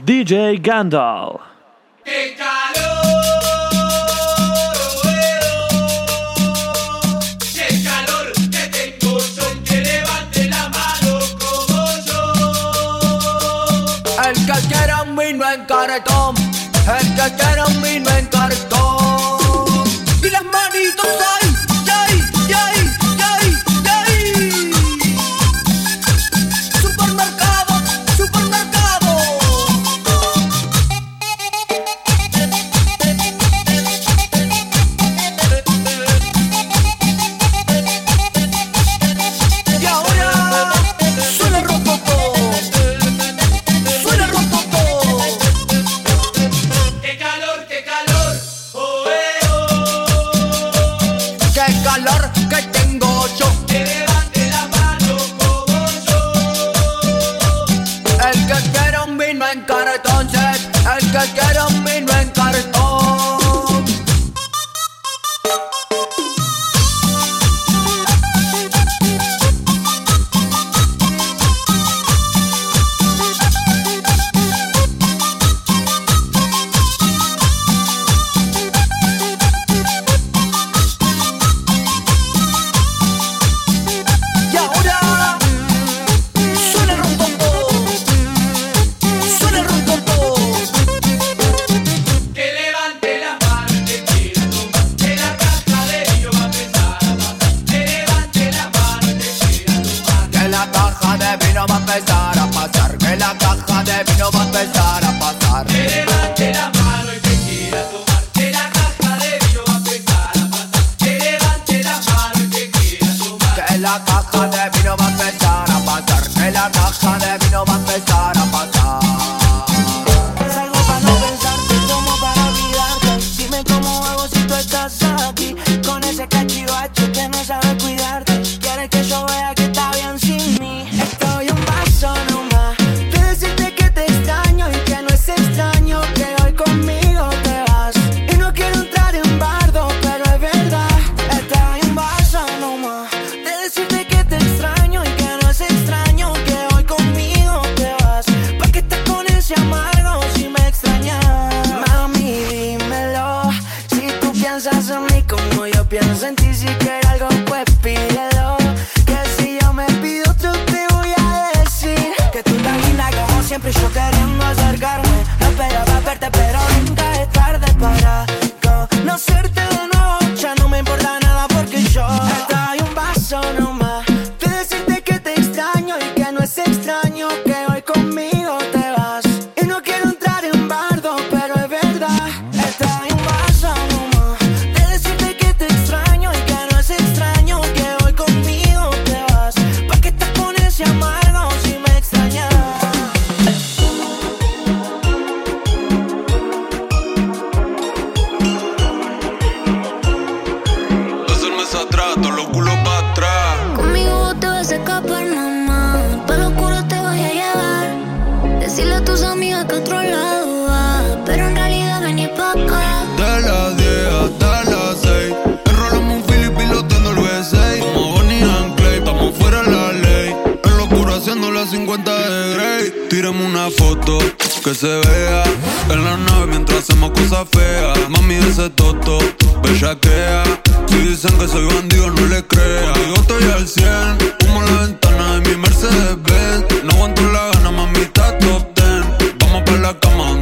DJ Gandalf. música que 50 de Grey. Tiremos una foto que se vea en la nave mientras hacemos cosas feas. Mami ese toto, bellaquea. Si dicen que soy bandido, no le crea. Yo estoy al 100, humo la ventana de mi Mercedes Benz. No aguanto la gana, mami, está top ten. Vamos pa' la cama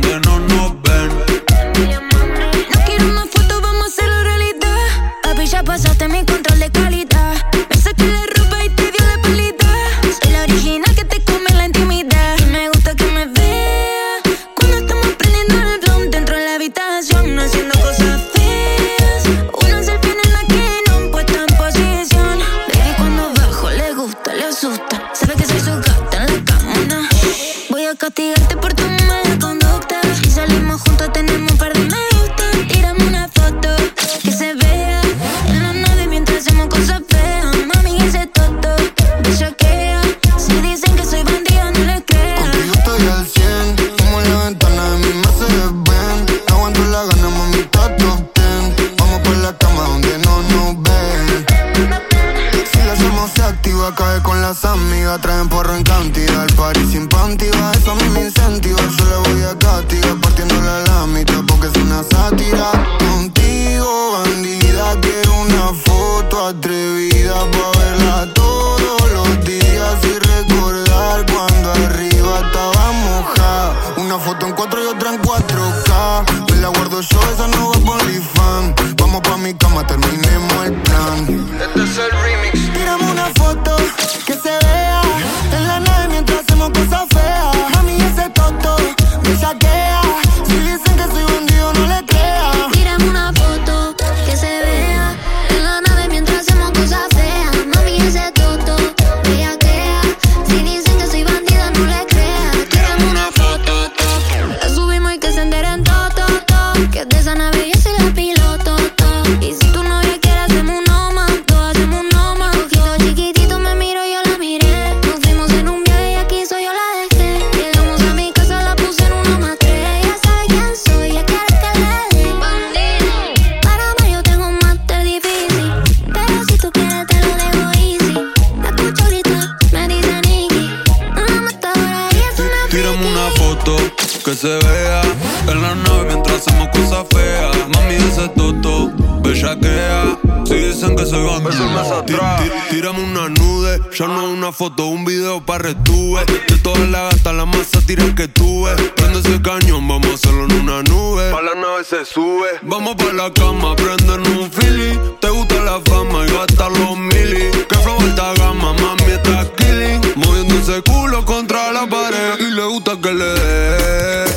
Si dicen que soy bandido, Tí- tí- tírame una nude. Ya no una foto, un video para retuve. De todas las gatas, la más sátira que tuve. Prende ese cañón, vamos a hacerlo en una nube. Pa' la nave se sube. Vamos pa' la cama, prenden un fili. Te gusta la fama y gastar los mili. Que flow alta gama, mami, está killing. Moviendo ese culo contra la pared. Y le gusta que le dé.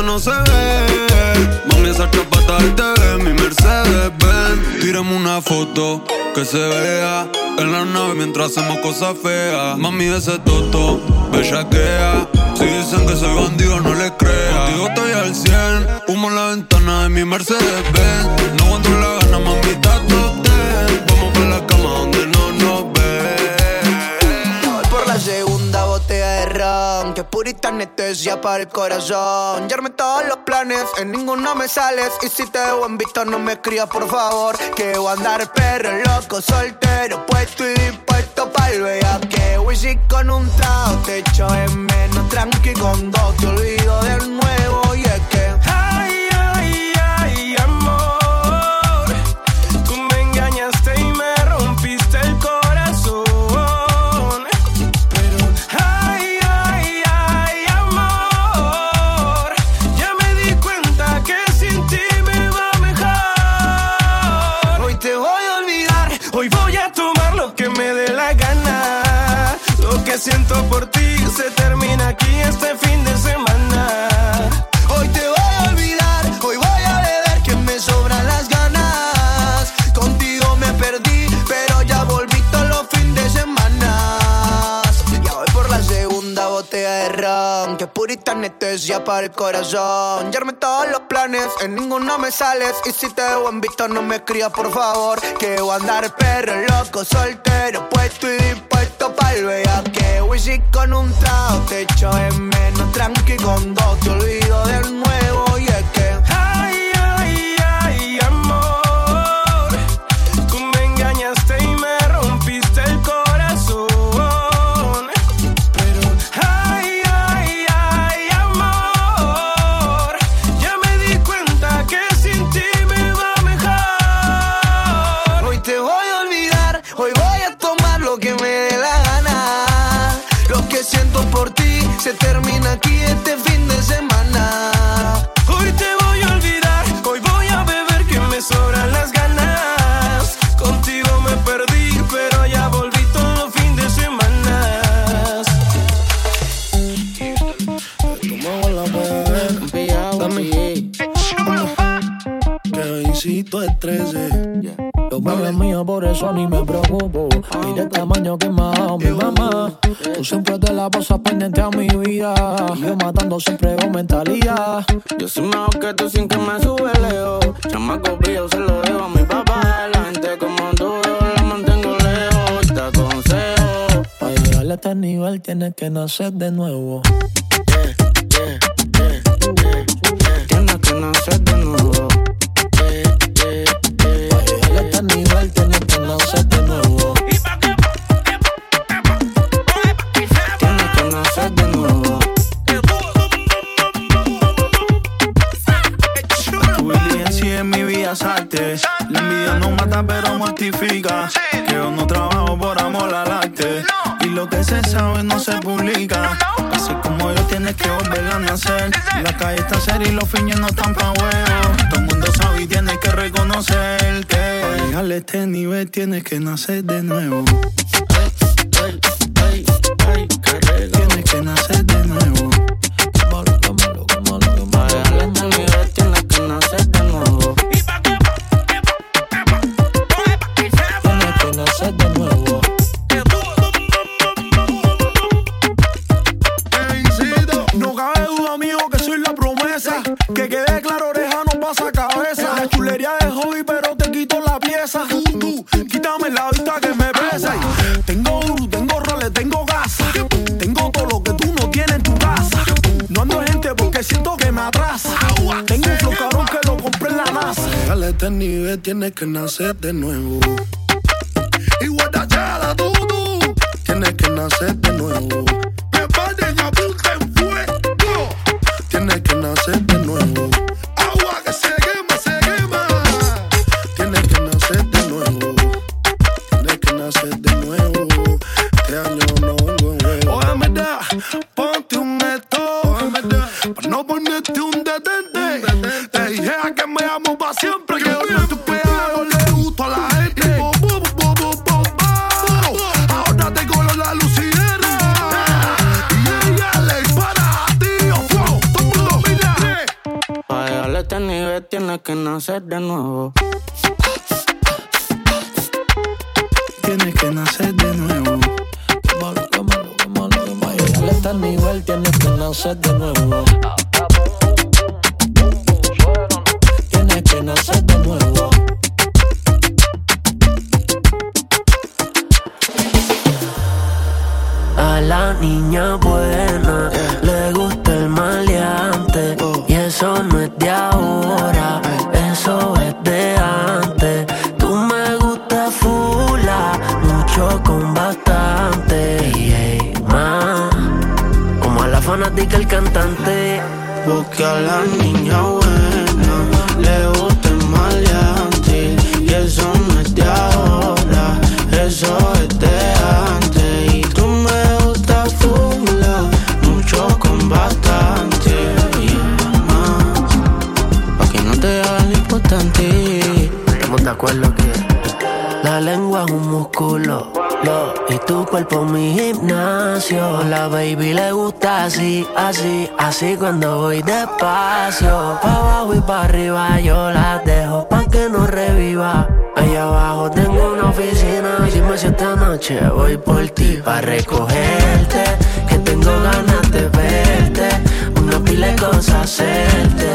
Donde no se ve. Mami, esa chapata del TV, mi Mercedes Benz. Tírame una foto que se vea en la nave mientras hacemos cosas feas. Mami, ese toto, bellaquea. Si dicen que soy bandido, no les crea. Contigo estoy al 100, humo en la ventana de mi Mercedes Benz. No aguanto la gana, mami, está Que purita anestesia para el corazón. Ya armé todos los planes, en ninguno me sales. Y si te veo en visto no me escribas por favor. Que voy a andar perro, loco, soltero Puesto y dispuesto pa'l que Whisky con un trago, te echo en menos Tranqui con dos, te olvido del nuevo Y para el corazón. Ya armé todos los planes, en ninguno me sales. Y si te veo en visto, no me escribas por favor. Que voy a andar perro, loco, soltero, puesto y dispuesto pa'l que Whisky con un trago, te echo en menos. Tranqui con dos, te olvido del nuevo. Siento por ti se termina aquí este fin de semana. Hoy te voy a olvidar, hoy voy a beber que me sobran las ganas. Contigo me perdí, pero ya volví todos los fines de semana. Que hiciste es 13. Los bebés míos, por eso ni me preocupo. Mira el tamaño que me Tú siempre te la pasas pendiente a mi vida. Yo matando siempre con mentalidad. Yo soy mejor que tú sin que me sube lejos. Chamaco pillo se lo dejo a mi papá. La gente como tú yo la mantengo lejos. Te aconsejo. Para llegar a este nivel tienes que nacer de nuevo. Tienes que nacer de nuevo. que yo no trabajo por amor al arte. Y lo que se sabe no se publica. Así como yo tienes que volver a nacer. La calle está seria y los fines no están pa' huevo. Todo el mundo sabe y tienes que reconocer que. Para a este nivel tienes que nacer de nuevo. Tienes que nacer de nuevo. Quítame la vista que me pesa. Tengo duro, tengo roles, tengo gasa. Tengo todo lo que tú no tienes en tu casa. No ando gente porque siento que me atrasa. Tengo un flow cabrón que lo compré en la NASA. A este nivel tienes que nacer de nuevo. Que nacer de nuevo. Tienes que nacer de nuevo. Este nivel tienes que nacer de nuevo. Tienes que nacer de nuevo. A la niña buena le gusta eso no es de ahora, eso es de antes. Tú me gustas fula, mucho con bastante. Más, como a la fanática el cantante. Porque a la niña buena le músculo lo, y tu cuerpo mi gimnasio. La baby le gusta así, así, así cuando voy despacio. Pa' abajo y pa' arriba yo la dejo pa' que no reviva. Allá abajo tengo una oficina. Dime si esta noche voy por ti pa' recogerte. Que tengo ganas de verte. Una pila de cosas hacerte.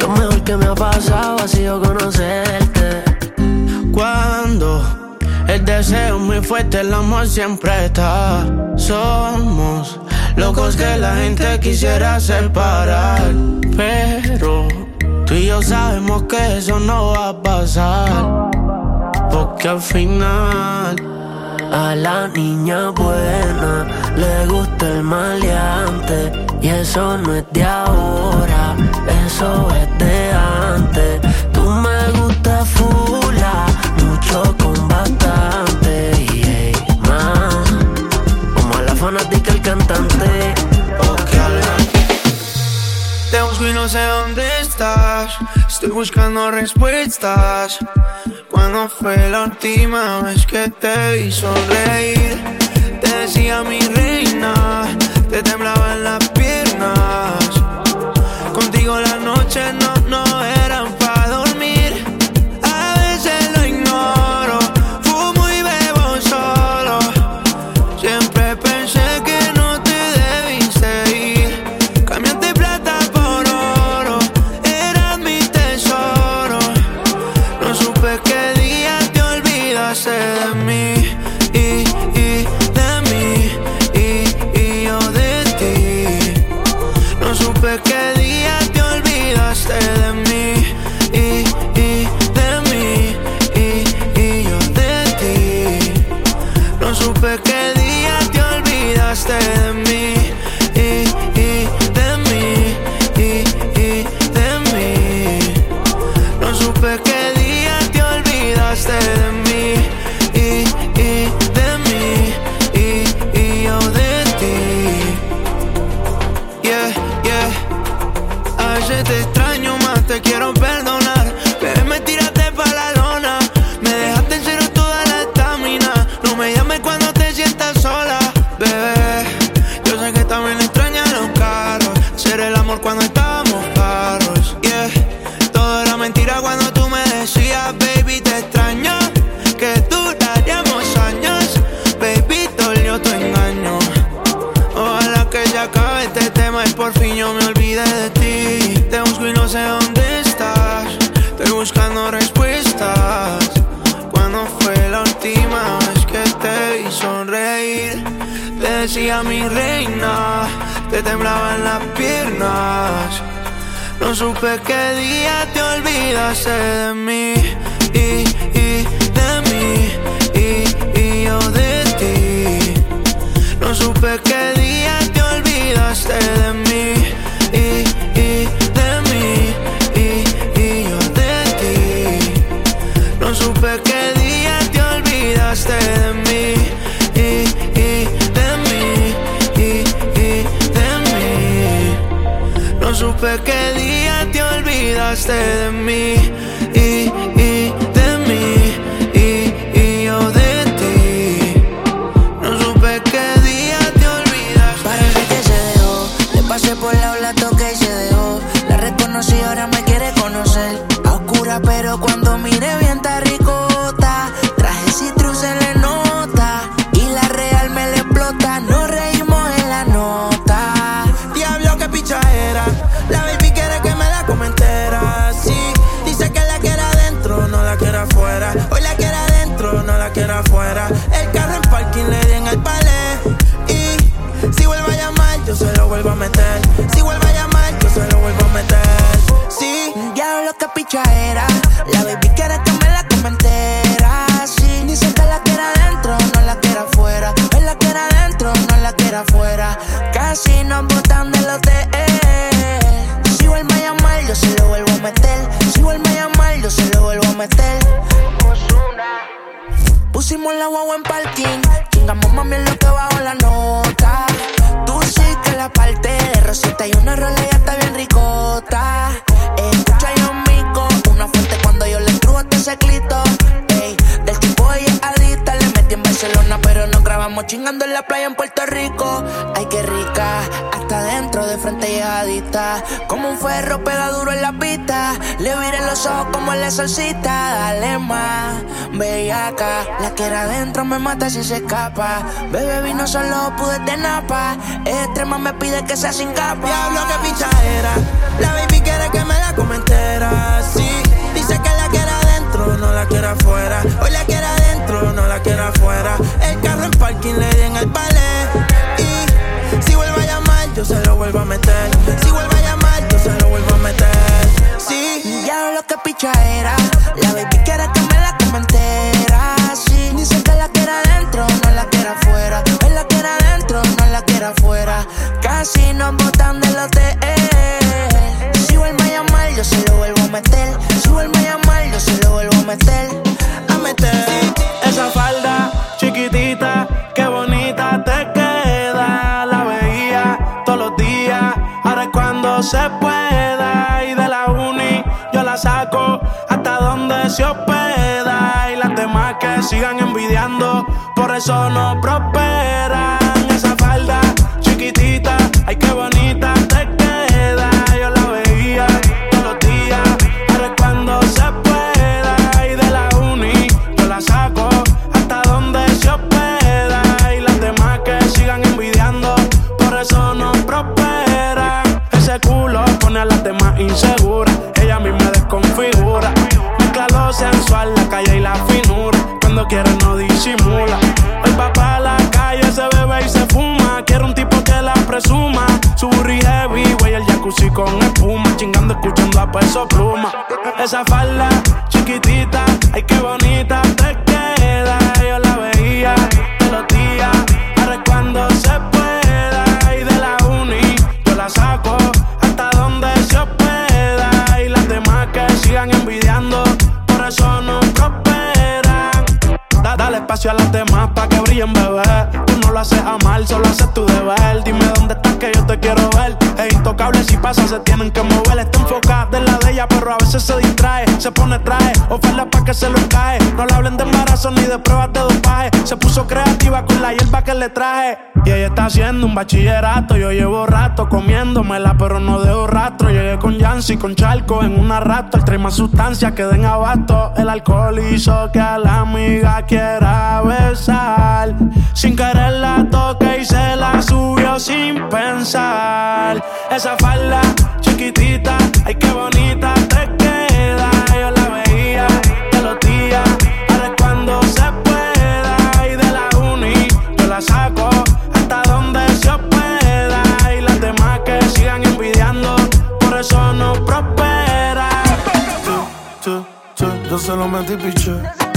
Lo mejor que me ha pasado ha sido conocerte. Cuando el deseo es muy fuerte, el amor siempre está. Somos locos que la gente quisiera separar. Pero tú y yo sabemos que eso no va a pasar. Porque al final A la niña buena le gusta el maleante y eso no es de ahora, eso es de antes. Tú me gustas fula, mucho con bastante y hey, más, como a la fanática el cantante. Te busco y no sé dónde estás. Estoy buscando respuestas. ¿Cuándo fue la última vez que te vi sonreír? Te decía mi reina, te temblaban las piernas. Contigo las noches no, no eran supe qué día te olvidaste de mí y, y de mí y, y yo de ti. No supe qué olvidaste de mí La que era adentro me mata si se escapa. Bebé vino solo, pude de napa. Extrema me pide que sea sin capa. Diablo, que picha era. La baby quiere que me la comentera. Sí, dice que la quiere adentro, no la quiere afuera. Hoy la quiere adentro, no la quiere afuera. El carro en parking le di en el palé. Y si vuelve a llamar, yo se lo vuelvo a meter. Si vuelve a llamar, yo se lo vuelvo a meter. Sí, Diablo, que picha era. Sensual, la calle y la finura. Cuando quiere no disimula. El papá a la calle se bebe y se fuma. Quiere un tipo que la presuma. Su burri heavy, güey, el jacuzzi con espuma. Chingando, escuchando a peso pluma. Esa falda chiquitita, ay qué bonita te a las demás pa' que brillen, bebé. Tú no lo haces a mal, solo haces tu deber. Dime dónde estás que yo te quiero ver. Es intocable si pasa, se tienen que mover. Está enfocada en pero a veces se distrae. Se pone traje, oferta pa' que se lo cae. No le hablen de embarazo ni de pruebas de dopaje. Se puso creativa con la hierba que le traje. Y ella está haciendo un bachillerato. Yo llevo rato comiéndomela, pero no dejo rastro. Llegué con Yancy, con Charco en una rato. Trae más sustancias que den abasto. El alcohol hizo que a la amiga quiera besar. Sin querer la toque y se la subió sin pensar. Esa falda chiquitita, ay qué bonita hasta donde se hospeda y las demás que sigan envidiando, por eso no prospera. Tú, tú, tú, yo se lo metí piché.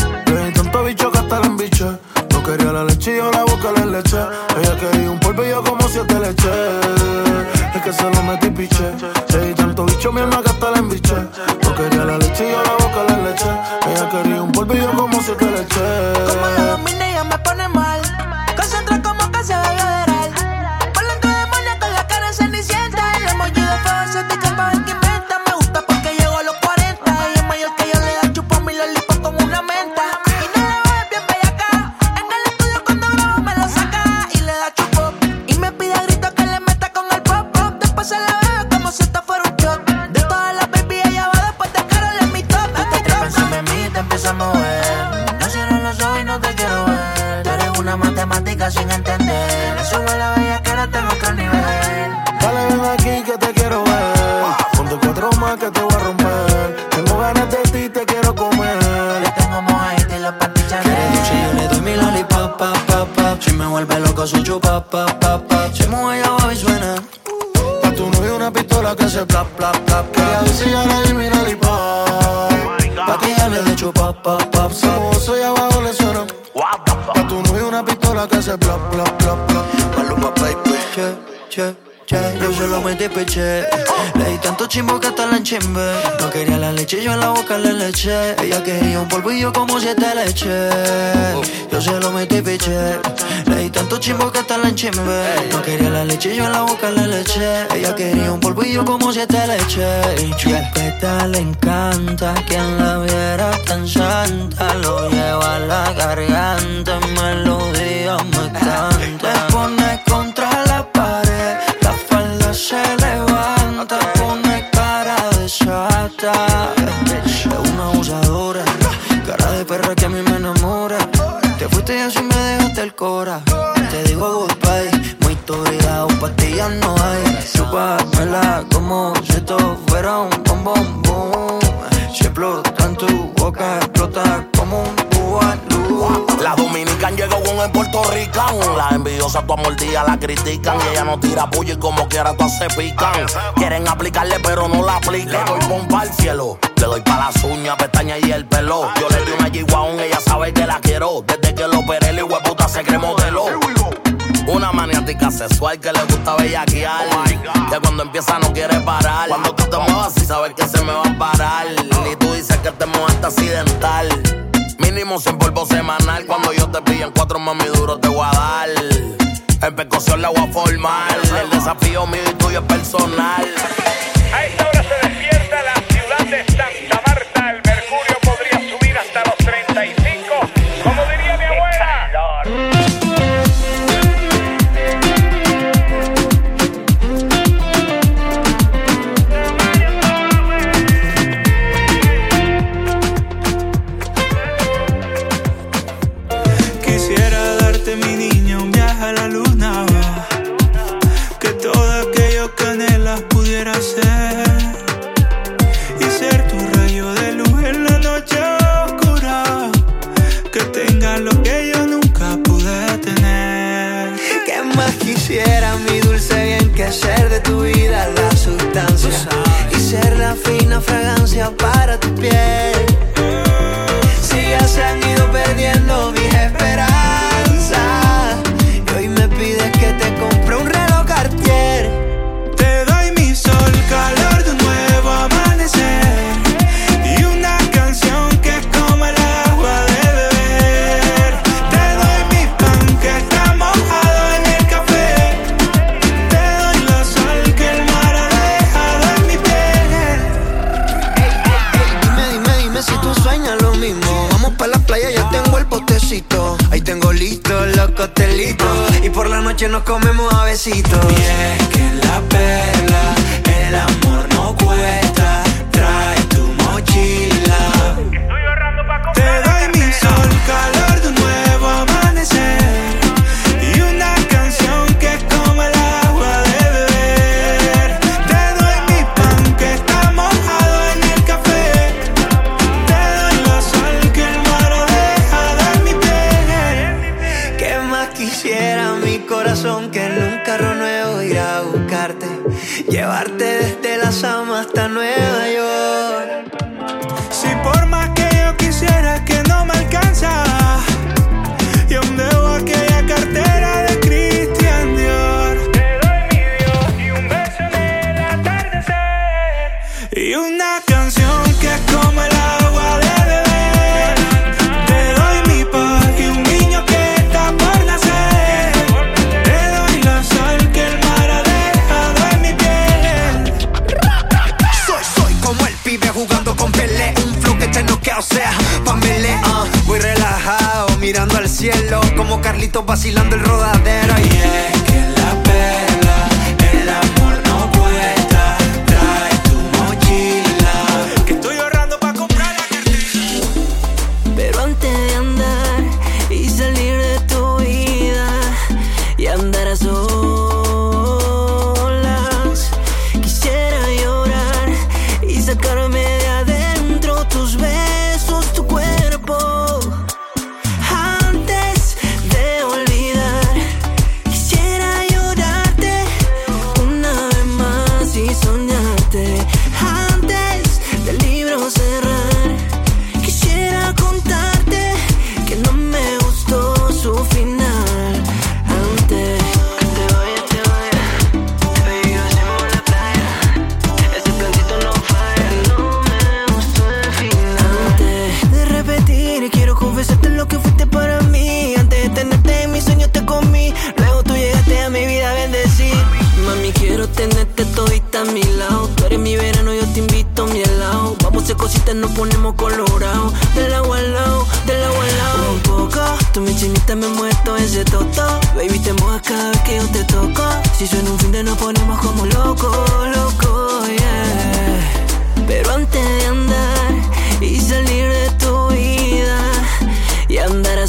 Que se plap, plap, plap. Quería ver si ya le di mi lollipop. Pa' que ella le dé chupa, pop, pop, Si mozo y abajo le suena. Pa' tu novio una pistola que se plap, plap, plap, plap. Maluma, baby. Che, che, che. Yo metí peche. Le di tanto chimbo que hasta la enchimbe. No quería la leche, yo en la boca le leche. Ella quería un polvillo como siete leche. Yo se lo metí peche. Tanto chimbo que hasta la enchimbe. No quería la leche, yo en la boca le leche. Ella quería un polvillo como siete leche. Y chupeta le encanta. Quien la viera tan santa. Lo lleva a la garganta. Melodía me canta. Me pone contra la pared. La falda se levanta. Pone cara de sata. Es una abusadora. Cara de perra que a mí me enamora. Te fuiste y así me dejaste el cora. Digo goodbye. Muy tuya, pastillas no hay. Chúpamela como si esto fuera un bombón boom. Si explota en tu boca, explota como un bubalú. La dominican llegó con el Puerto Rican. Las envidiosas tu mordida la critican. Y ella no tira puya y como quiera todas se pican. Quieren aplicarle pero no la aplican. Le doy bomba al cielo. Le doy pa' las uñas, pestañas y el pelo. Yo le di una G-Wagon, ella sabe que la quiero. Desde que lo operé, el puta se cree modelo. Una maniática sexual que le gusta bellaquear. que cuando empieza no quiere parar. Cuando tú te muevas y sabes que se me va a parar. Y tú dices que te mojaste accidental. Mínimo sin polvo semanal. Cuando yo te pillo en cuatro mami duro te voy a dar. En percusión la voy a formar. El desafío mío y tuyo es personal. A sustancia y ser la fina fragancia para tu piel? Si ya comemos Y una canción que es como el agua de beber. Te doy mi paz y un niño que está por nacer. Te doy la sal que el mar ha dejado en mi piel. Soy, soy como el pibe jugando con Pelé. Un flow que te noquea, o sea, Pamele. Uh, ah. voy relajado, mirando al cielo. Como Carlitos vacilando el rodadero. Yeah ponemos colorado. Del agua al lado, del agua al lado. Un poco, tú mi chinita me muerto ese toto. Baby, te mojas cada que yo te toco. Si suena un fin de nos ponemos como loco, loco, yeah. Pero antes de andar y salir de tu vida y andar a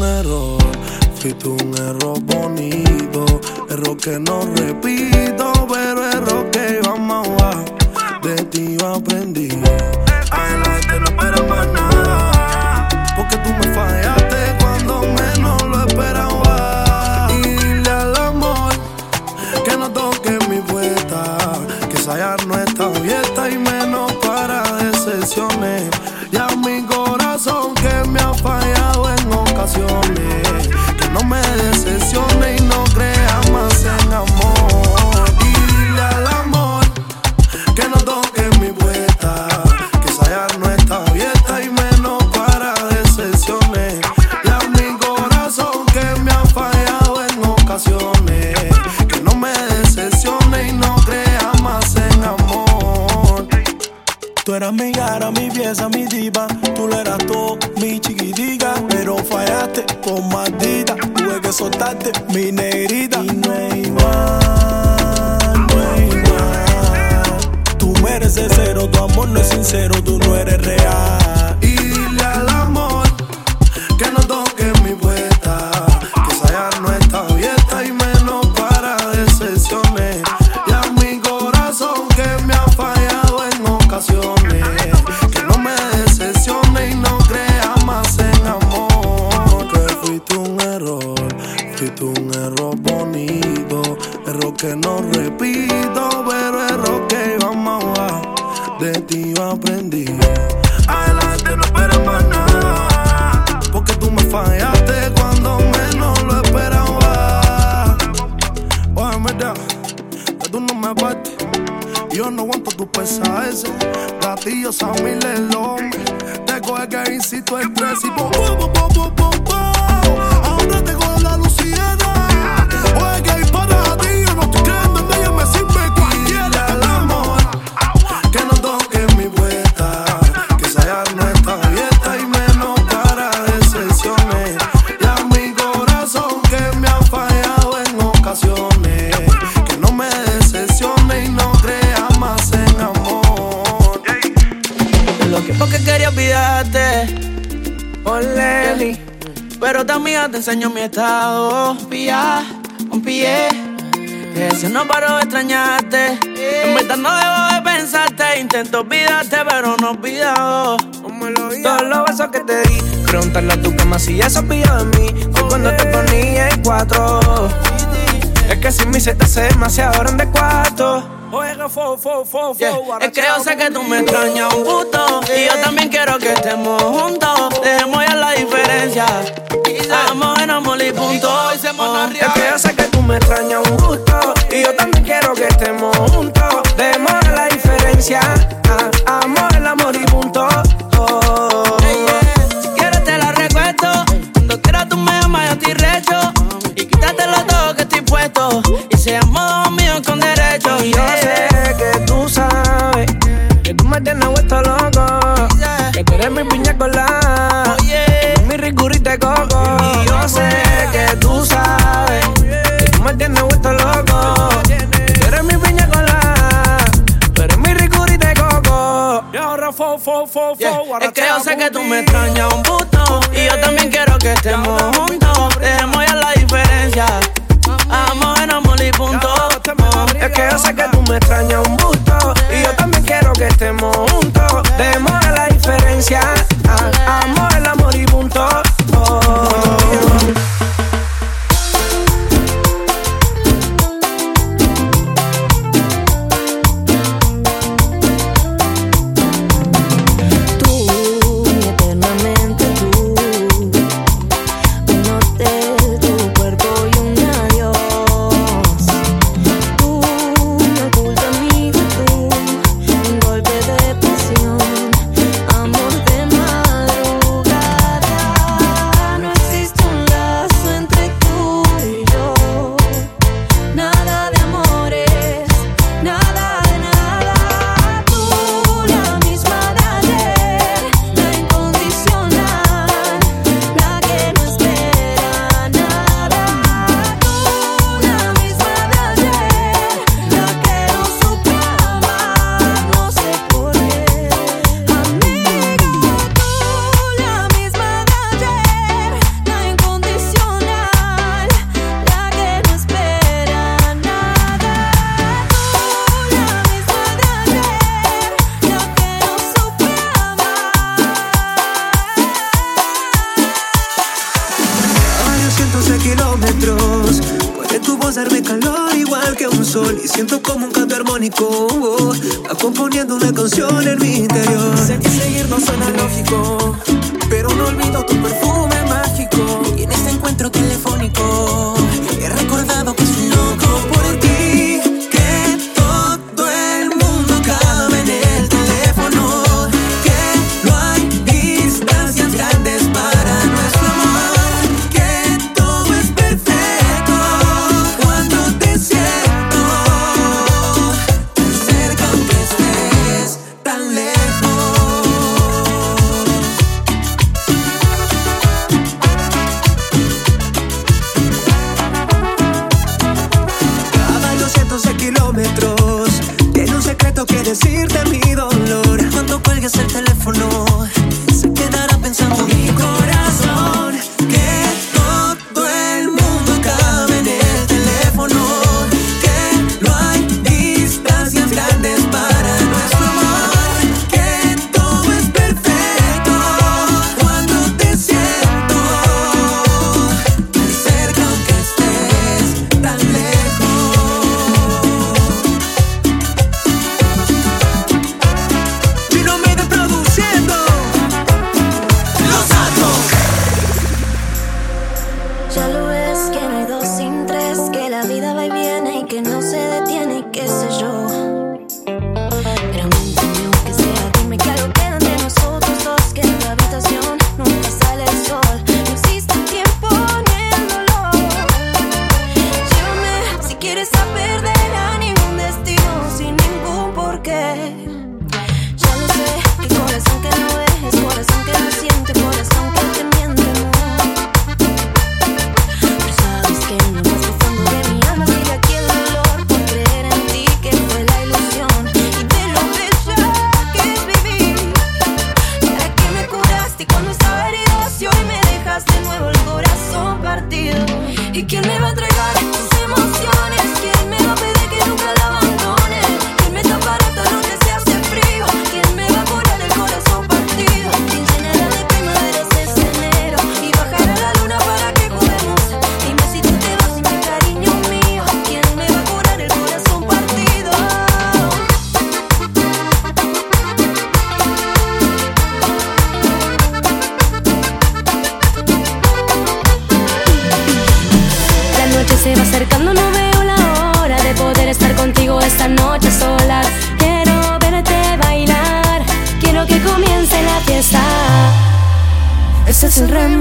un error, un error bonito, error que no repito, pero error que iba más de ti yo aprendí. I so that meaning Intento olvidarte, pero no olvidado. Todos los besos que te di. Preguntarle a tu cama si ya se de mí. Fue cuando te ponía en cuatro. Es que sin mí se te hace demasiado grande cuarto. Yeah. Es que yo sé que tú me extrañas un gusto Y yo también quiero que estemos juntos Dejemos ya la diferencia Estamos en amor y punto Es que yo sé que tú me extrañas un gusto Y yo también quiero que estemos juntos Dejemos Ah, Amor, el amor y punto. Oh. Si quieres te la recuesto. Cuando quieras tú me llamas yo estoy recho. Y quítatelo todo que estoy puesto. Y seamos míos con derecho Y yo sé que tú sabes Que tú me tienes vuelto loco. Que tú eres mi piña colada. Mi ricurita coco. Y yo sé que tú me extrañas un puto. Y yo también quiero que estemos juntos. Dejemos ya la diferencia. Amor en amor y punto. Es que yo sé que tú me extrañas un gusto Y yo también quiero que estemos juntos. Dejemos ya la diferencia Darme calor igual que un sol. Y siento como un canto armónico oh, Va componiendo una canción en mi interior. Sé que seguir no suena lógico Pero no olvido tu perfume mágico. Y en este encuentro telefónico He esta noche solas. Quiero verte bailar, quiero que comience la fiesta. Ese es el remix.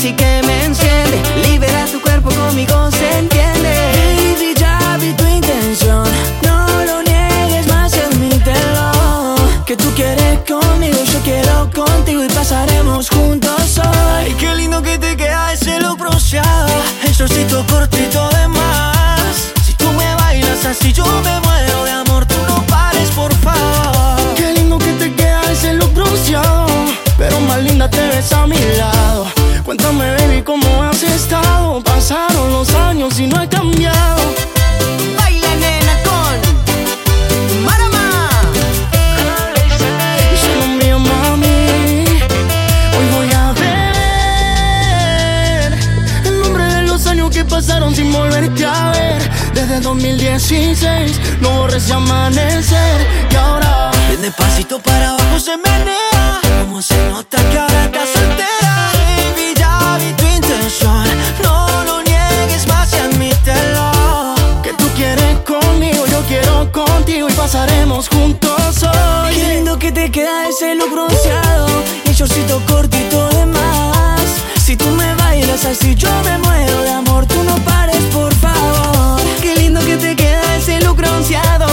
sexy que me enciende. Libera tu cuerpo conmigo, se entiende. Baby, ya vi tu intención. No lo niegues más, admítelo. Que tú quieres conmigo, yo quiero contigo y pasaremos juntos hoy. Ay, qué lindo que te queda ese look bronceado. El solcito cortito de más. Si tú me bailas así, yo me muero de amor. Tú no pares, por favor. Qué lindo que te queda ese look bronceado. Pero más linda te ves a mi lado 16 No borres ese amanecer Y ahora Ven despacito para abajo se menea. Como se nota que ahora estás soltera Baby, ya vi tu intención. No lo niegues más y admítelo Que tú quieres conmigo, yo quiero contigo Y pasaremos juntos hoy. Qué lindo que te queda ese look bronceado Y el shortcito cortito de más. Si tú me bailas así yo me muero. demasiado.